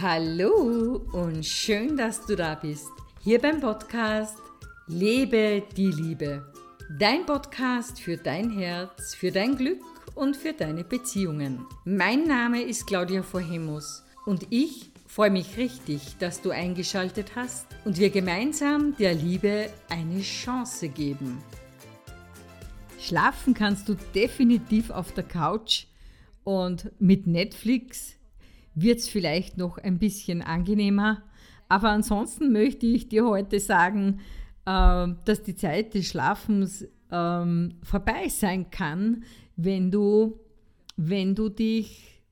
Hallo und schön, dass du da bist. Hier beim Podcast Lebe die Liebe. Dein Podcast für dein Herz, für dein Glück und für deine Beziehungen. Mein Name ist Claudia Vorhemus und ich freue mich richtig, dass du eingeschaltet hast und wir gemeinsam der Liebe eine Chance geben. Schlafen kannst du definitiv auf der Couch und mit Netflix wird es vielleicht noch ein bisschen angenehmer. Aber ansonsten möchte ich dir heute sagen, äh, dass die Zeit des Schlafens ähm, vorbei sein kann, wenn du, wenn du dich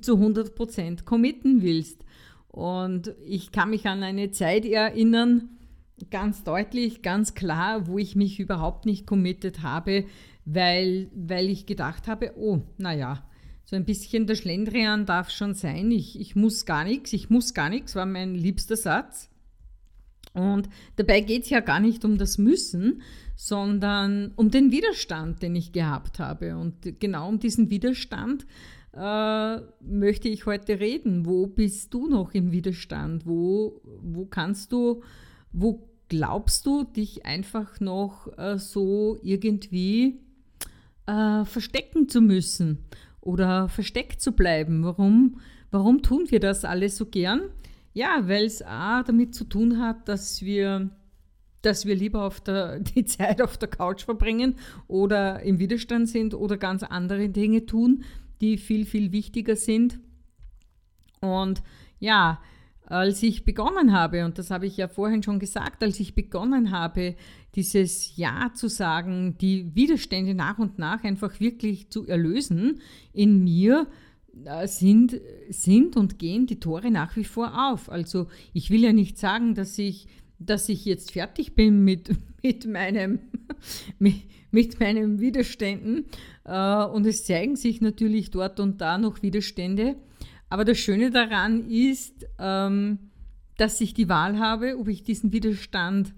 zu 100% committen willst. Und ich kann mich an eine Zeit erinnern, ganz deutlich, ganz klar, wo ich mich überhaupt nicht committed habe, weil, weil ich gedacht habe, oh, naja, so ein bisschen der Schlendrian darf schon sein. Ich, ich muss gar nichts, ich muss gar nichts, war mein liebster Satz. Und dabei geht es ja gar nicht um das Müssen, sondern um den Widerstand, den ich gehabt habe. Und genau um diesen Widerstand äh, möchte ich heute reden. Wo bist du noch im Widerstand? Wo, wo kannst du, wo glaubst du, dich einfach noch äh, so irgendwie äh, verstecken zu müssen? Oder versteckt zu bleiben. Warum, warum tun wir das alles so gern? Ja, weil es A damit zu tun hat, dass wir, dass wir lieber auf der, die Zeit auf der Couch verbringen oder im Widerstand sind oder ganz andere Dinge tun, die viel, viel wichtiger sind. Und ja, als ich begonnen habe, und das habe ich ja vorhin schon gesagt, als ich begonnen habe, dieses Ja zu sagen, die Widerstände nach und nach einfach wirklich zu erlösen, in mir äh, sind, sind und gehen die Tore nach wie vor auf. Also ich will ja nicht sagen, dass ich, dass ich jetzt fertig bin mit, mit, meinem, mit, mit meinen Widerständen. Äh, und es zeigen sich natürlich dort und da noch Widerstände. Aber das Schöne daran ist, ähm, dass ich die Wahl habe, ob ich diesen Widerstand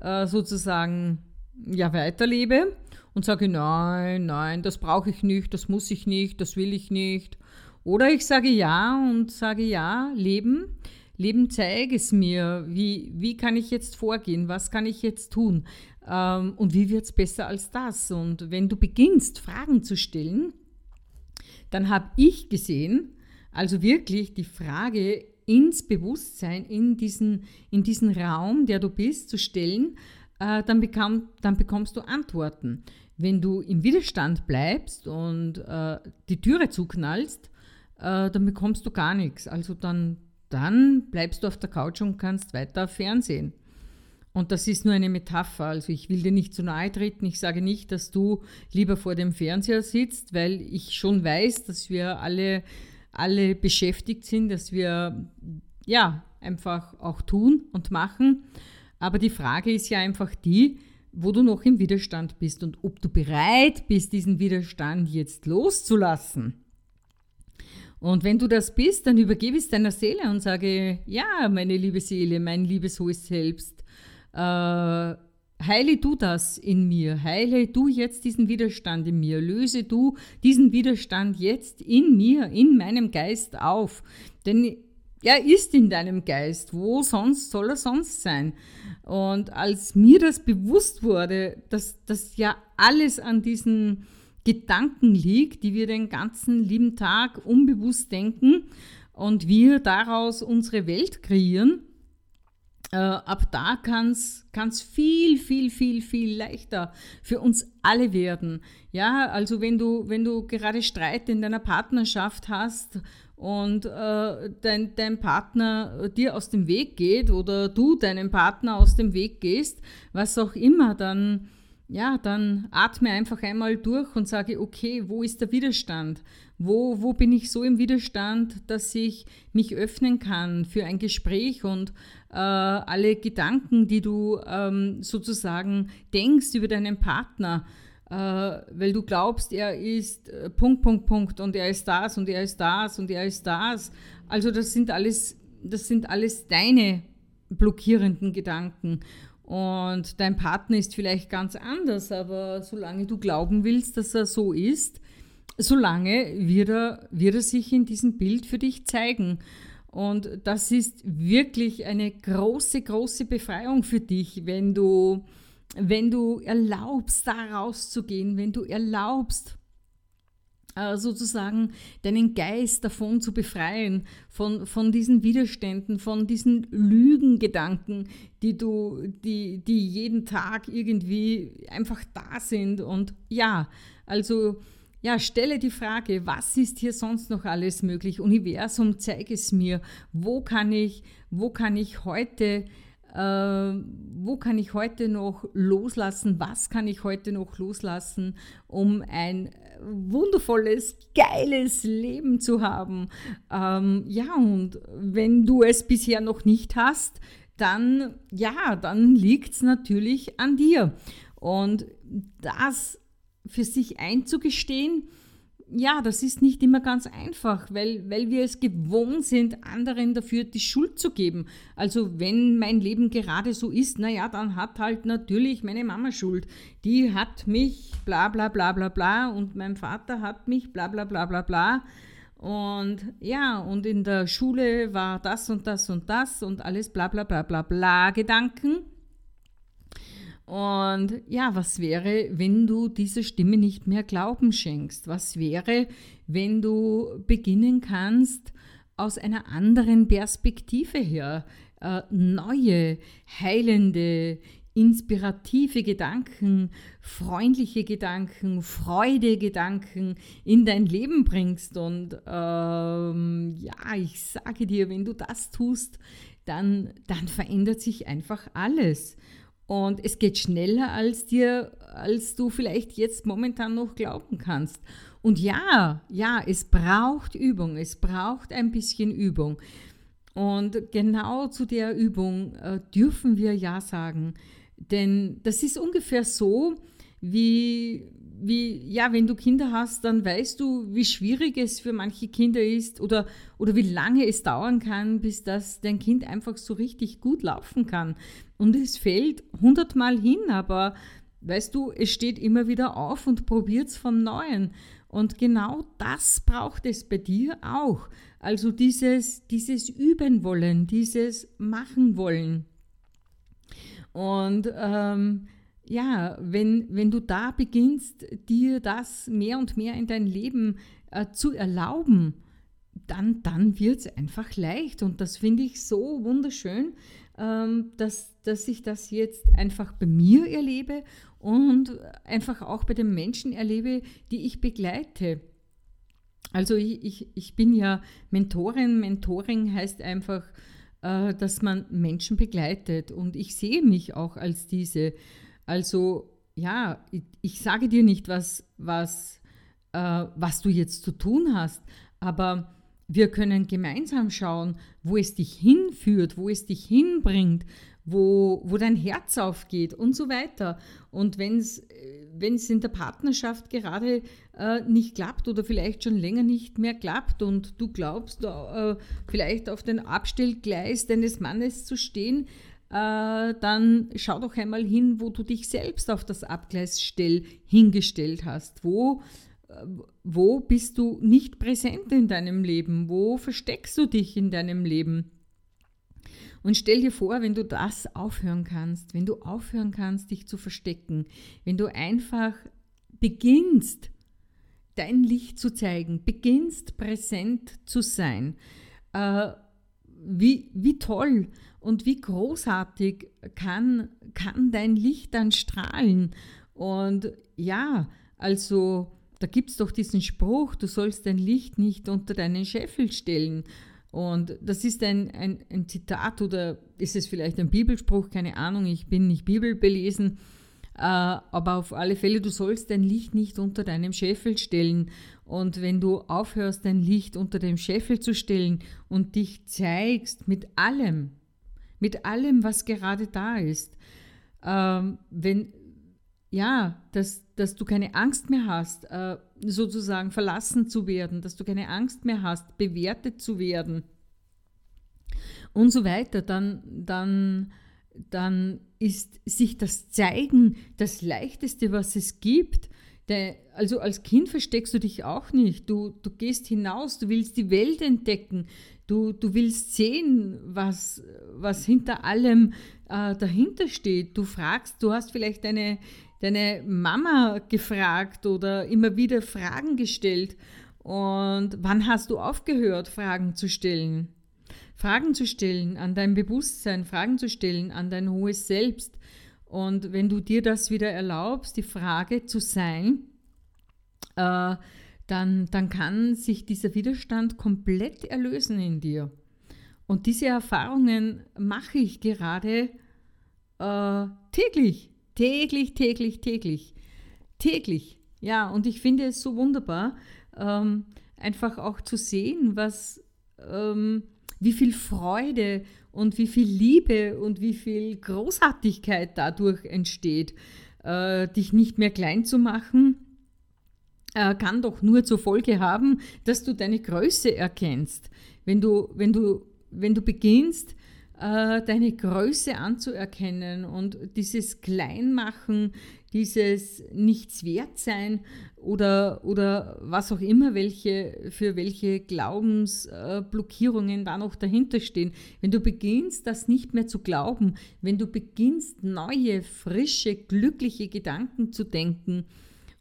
äh, sozusagen ja weiterlebe und sage, nein, nein, das brauche ich nicht, das muss ich nicht, das will ich nicht. Oder ich sage ja und sage ja, Leben, Leben zeige es mir, wie, wie kann ich jetzt vorgehen, was kann ich jetzt tun ähm, und wie wird es besser als das. Und wenn du beginnst, Fragen zu stellen, dann habe ich gesehen, also wirklich die Frage ins Bewusstsein, in diesen, in diesen Raum, der du bist, zu stellen, äh, dann, bekam, dann bekommst du Antworten. Wenn du im Widerstand bleibst und äh, die Türe zuknallst, äh, dann bekommst du gar nichts. Also dann, dann bleibst du auf der Couch und kannst weiter Fernsehen. Und das ist nur eine Metapher. Also ich will dir nicht zu nahe treten. Ich sage nicht, dass du lieber vor dem Fernseher sitzt, weil ich schon weiß, dass wir alle alle beschäftigt sind, dass wir ja einfach auch tun und machen. Aber die Frage ist ja einfach die, wo du noch im Widerstand bist und ob du bereit bist, diesen Widerstand jetzt loszulassen. Und wenn du das bist, dann übergebe es deiner Seele und sage, ja, meine liebe Seele, mein liebes hohes Selbst, äh, Heile du das in mir, heile du jetzt diesen Widerstand in mir, löse du diesen Widerstand jetzt in mir, in meinem Geist auf. Denn er ist in deinem Geist. Wo sonst soll er sonst sein? Und als mir das bewusst wurde, dass das ja alles an diesen Gedanken liegt, die wir den ganzen lieben Tag unbewusst denken und wir daraus unsere Welt kreieren, äh, ab da kann es viel, viel, viel, viel leichter für uns alle werden. Ja, also wenn du, wenn du gerade Streit in deiner Partnerschaft hast und äh, dein, dein Partner dir aus dem Weg geht oder du deinem Partner aus dem Weg gehst, was auch immer, dann ja, dann atme einfach einmal durch und sage, okay, wo ist der Widerstand? Wo, wo bin ich so im Widerstand, dass ich mich öffnen kann für ein Gespräch und äh, alle Gedanken, die du ähm, sozusagen denkst über deinen Partner, äh, weil du glaubst, er ist äh, Punkt, Punkt, Punkt und er ist das und er ist das und er ist das. Also das sind alles, das sind alles deine blockierenden Gedanken. Und dein Partner ist vielleicht ganz anders, aber solange du glauben willst, dass er so ist, solange wird er, wird er sich in diesem Bild für dich zeigen. Und das ist wirklich eine große, große Befreiung für dich, wenn du, wenn du erlaubst, da rauszugehen, wenn du erlaubst, äh, sozusagen deinen Geist davon zu befreien, von, von diesen Widerständen, von diesen Lügengedanken, die du, die, die jeden Tag irgendwie einfach da sind. Und ja, also ja, stelle die Frage, was ist hier sonst noch alles möglich? Universum, zeig es mir. Wo kann ich, wo kann ich heute äh, wo kann ich heute noch loslassen, was kann ich heute noch loslassen, um ein wundervolles, geiles Leben zu haben. Ähm, ja, und wenn du es bisher noch nicht hast, dann ja, dann liegt es natürlich an dir. Und das für sich einzugestehen, ja, das ist nicht immer ganz einfach, weil, weil wir es gewohnt sind, anderen dafür die Schuld zu geben. Also wenn mein Leben gerade so ist, naja, dann hat halt natürlich meine Mama Schuld. Die hat mich bla bla bla bla bla und mein Vater hat mich bla bla bla bla bla. Und ja, und in der Schule war das und das und das und alles bla bla bla bla bla Gedanken. Und ja, was wäre, wenn du dieser Stimme nicht mehr Glauben schenkst? Was wäre, wenn du beginnen kannst, aus einer anderen Perspektive her äh, neue, heilende, inspirative Gedanken, freundliche Gedanken, Freudegedanken in dein Leben bringst. Und ähm, ja, ich sage dir, wenn du das tust, dann, dann verändert sich einfach alles. Und es geht schneller, als dir, als du vielleicht jetzt momentan noch glauben kannst. Und ja, ja, es braucht Übung, es braucht ein bisschen Übung. Und genau zu der Übung äh, dürfen wir Ja sagen. Denn das ist ungefähr so, wie, wie, ja, wenn du Kinder hast, dann weißt du, wie schwierig es für manche Kinder ist oder, oder wie lange es dauern kann, bis das dein Kind einfach so richtig gut laufen kann. Und es fällt hundertmal hin, aber weißt du, es steht immer wieder auf und probiert es von Neuem. Und genau das braucht es bei dir auch. Also dieses, dieses Üben wollen, dieses Machen wollen. Und ähm, ja, wenn, wenn du da beginnst, dir das mehr und mehr in dein Leben äh, zu erlauben, dann, dann wird es einfach leicht. Und das finde ich so wunderschön, ähm, dass, dass ich das jetzt einfach bei mir erlebe und einfach auch bei den Menschen erlebe, die ich begleite. Also ich, ich, ich bin ja Mentorin. Mentoring heißt einfach, äh, dass man Menschen begleitet. Und ich sehe mich auch als diese. Also ja, ich, ich sage dir nicht, was, was, äh, was du jetzt zu tun hast, aber wir können gemeinsam schauen, wo es dich hinführt, wo es dich hinbringt, wo, wo dein Herz aufgeht und so weiter. Und wenn es in der Partnerschaft gerade äh, nicht klappt oder vielleicht schon länger nicht mehr klappt und du glaubst, äh, vielleicht auf den Abstellgleis deines Mannes zu stehen, äh, dann schau doch einmal hin, wo du dich selbst auf das Abgleisstell hingestellt hast. Wo, äh, wo bist du nicht präsent in deinem Leben? Wo versteckst du dich in deinem Leben? Und stell dir vor, wenn du das aufhören kannst, wenn du aufhören kannst, dich zu verstecken, wenn du einfach beginnst, dein Licht zu zeigen, beginnst präsent zu sein, äh, wie, wie toll und wie großartig kann, kann dein Licht dann strahlen. Und ja, also da gibt es doch diesen Spruch, du sollst dein Licht nicht unter deinen Scheffel stellen. Und das ist ein, ein, ein Zitat oder ist es vielleicht ein Bibelspruch, keine Ahnung, ich bin nicht bibelbelesen. Äh, aber auf alle Fälle, du sollst dein Licht nicht unter deinem Scheffel stellen. Und wenn du aufhörst, dein Licht unter dem Scheffel zu stellen und dich zeigst mit allem, mit allem, was gerade da ist. Ähm, wenn, ja, dass, dass du keine Angst mehr hast, äh, sozusagen verlassen zu werden, dass du keine Angst mehr hast, bewertet zu werden und so weiter, dann, dann, dann ist sich das Zeigen das Leichteste, was es gibt. Der, also als Kind versteckst du dich auch nicht. Du, du gehst hinaus, du willst die Welt entdecken. Du, du willst sehen, was, was hinter allem äh, dahinter steht. Du fragst, du hast vielleicht deine, deine Mama gefragt oder immer wieder Fragen gestellt. Und wann hast du aufgehört, Fragen zu stellen? Fragen zu stellen an dein Bewusstsein, Fragen zu stellen an dein hohes Selbst. Und wenn du dir das wieder erlaubst, die Frage zu sein, äh, dann, dann kann sich dieser Widerstand komplett erlösen in dir. Und diese Erfahrungen mache ich gerade äh, täglich, täglich, täglich, täglich, täglich. Ja, und ich finde es so wunderbar, ähm, einfach auch zu sehen, was, ähm, wie viel Freude und wie viel Liebe und wie viel Großartigkeit dadurch entsteht, äh, dich nicht mehr klein zu machen, kann doch nur zur Folge haben, dass du deine Größe erkennst. Wenn du, wenn du, wenn du beginnst, äh, deine Größe anzuerkennen und dieses Kleinmachen, dieses Nichtswertsein oder, oder was auch immer, welche, für welche Glaubensblockierungen da noch dahinter stehen. Wenn du beginnst, das nicht mehr zu glauben, wenn du beginnst, neue, frische, glückliche Gedanken zu denken,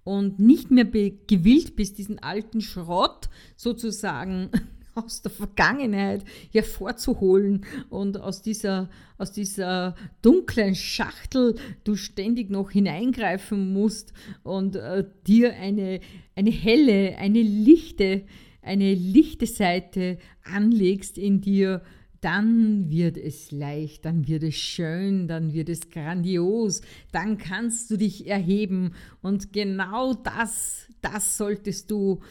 und nicht mehr gewillt bist, diesen alten Schrott sozusagen aus der Vergangenheit hervorzuholen und aus dieser, aus dieser dunklen Schachtel du ständig noch hineingreifen musst und äh, dir eine, eine helle, eine lichte, eine lichte Seite anlegst in dir, dann wird es leicht, dann wird es schön, dann wird es grandios, dann kannst du dich erheben und genau das, das solltest du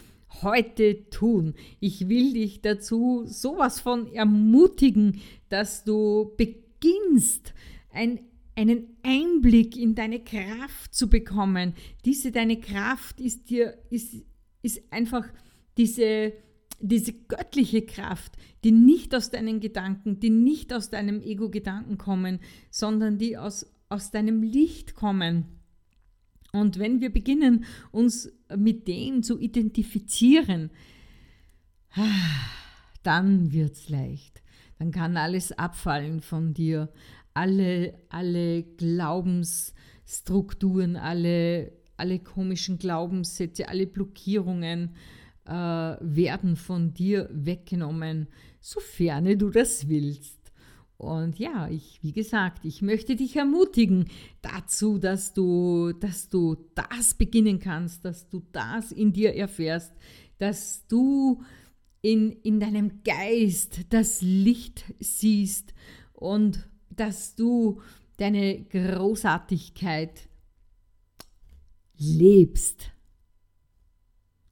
heute tun. Ich will dich dazu sowas von ermutigen, dass du beginnst, ein, einen Einblick in deine Kraft zu bekommen. Diese deine Kraft ist dir ist, ist einfach diese diese göttliche Kraft, die nicht aus deinen Gedanken, die nicht aus deinem Ego-Gedanken kommen, sondern die aus, aus deinem Licht kommen. Und wenn wir beginnen, uns mit dem zu identifizieren, dann wird es leicht. Dann kann alles abfallen von dir. Alle, alle Glaubensstrukturen, alle, alle komischen Glaubenssätze, alle Blockierungen, äh, werden von dir weggenommen, sofern du das willst. Und ja, ich, wie gesagt, ich möchte dich ermutigen dazu, dass du, dass du das beginnen kannst, dass du das in dir erfährst, dass du in, in deinem Geist das Licht siehst und dass du deine Großartigkeit lebst.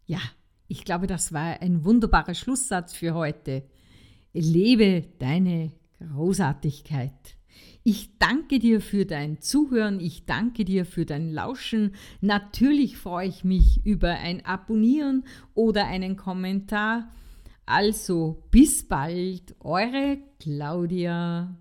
Ja. Ich glaube, das war ein wunderbarer Schlusssatz für heute. Lebe deine Großartigkeit. Ich danke dir für dein Zuhören, ich danke dir für dein Lauschen. Natürlich freue ich mich über ein Abonnieren oder einen Kommentar. Also bis bald, eure Claudia.